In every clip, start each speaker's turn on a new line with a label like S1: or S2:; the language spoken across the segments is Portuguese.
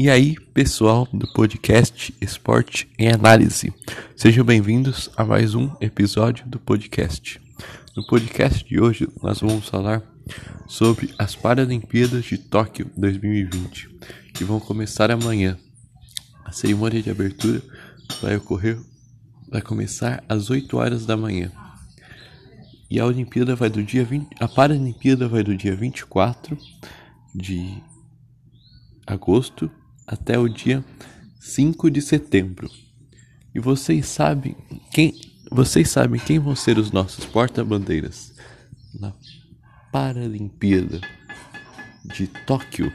S1: E aí, pessoal do podcast Esporte em Análise, sejam bem-vindos a mais um episódio do podcast. No podcast de hoje, nós vamos falar sobre as Paralimpíadas de Tóquio 2020, que vão começar amanhã. A cerimônia de abertura vai ocorrer, vai começar às 8 horas da manhã. E a Olimpíada vai do dia 20, a Paralimpíada vai do dia 24 de agosto até o dia 5 de setembro. E vocês sabem quem vocês sabem quem vão ser os nossos porta-bandeiras na Paralimpíada de Tóquio?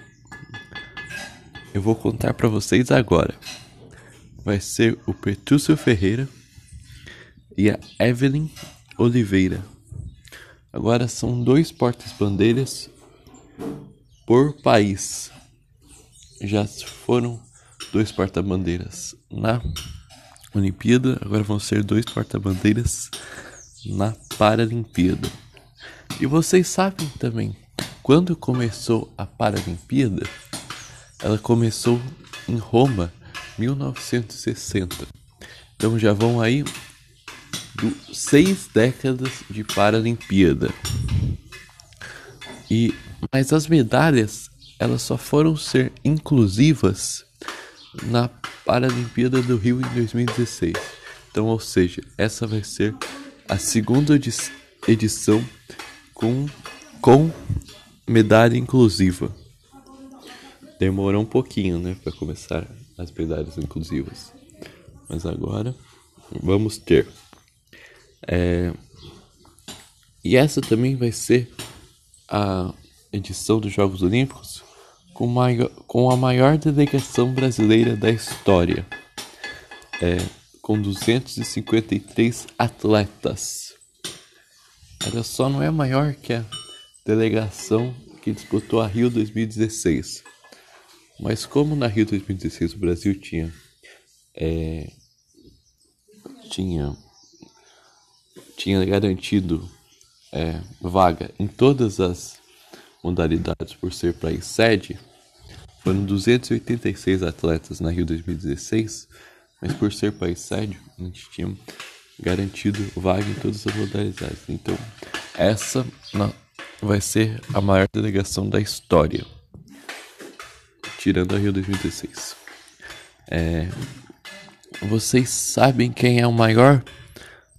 S1: Eu vou contar para vocês agora. Vai ser o Petrúcio Ferreira e a Evelyn Oliveira. Agora são dois portas-bandeiras por país já foram dois porta-bandeiras na Olimpíada, agora vão ser dois porta-bandeiras na Paralimpíada. E vocês sabem também, quando começou a Paralimpíada, ela começou em Roma, 1960. Então já vão aí do, seis décadas de Paralimpíada. E mas as medalhas elas só foram ser inclusivas na Paralimpíada do Rio em 2016. Então, ou seja, essa vai ser a segunda edição com, com medalha inclusiva. Demorou um pouquinho, né, para começar as medalhas inclusivas, mas agora vamos ter. É... E essa também vai ser a edição dos Jogos Olímpicos com, maior, com a maior delegação brasileira da história, é, com 253 atletas. Ela só não é maior que a delegação que disputou a Rio 2016. Mas como na Rio 2016 o Brasil tinha é, tinha tinha garantido é, vaga em todas as modalidades por ser país sede, foram 286 atletas na Rio 2016, mas por ser país sede, a gente tinha garantido vaga em todas as modalidades. Então, essa vai ser a maior delegação da história, tirando a Rio 2016. É, vocês sabem quem é o maior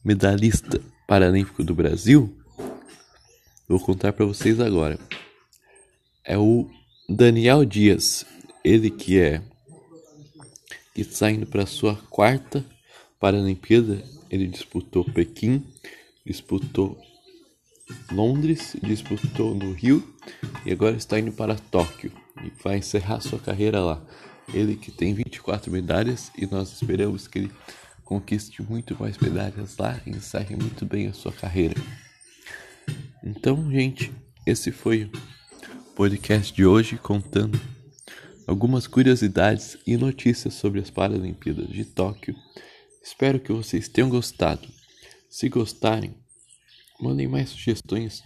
S1: medalhista paralímpico do Brasil? Vou contar para vocês agora é o Daniel Dias, ele que é que está indo para sua quarta Paralimpíada, ele disputou Pequim, disputou Londres, disputou no Rio e agora está indo para Tóquio e vai encerrar sua carreira lá. Ele que tem 24 medalhas e nós esperamos que ele conquiste muito mais medalhas lá e encerre muito bem a sua carreira. Então, gente, esse foi podcast de hoje contando algumas curiosidades e notícias sobre as Paralimpíadas de Tóquio. Espero que vocês tenham gostado. Se gostarem, mandem mais sugestões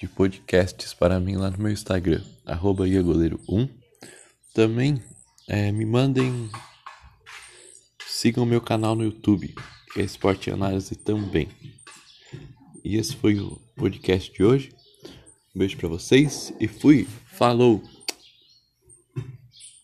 S1: de podcasts para mim lá no meu Instagram, iagoleiro1. Também é, me mandem, sigam meu canal no YouTube, que é Esporte Análise também. E esse foi o podcast de hoje. Um beijo para vocês e fui. Falou!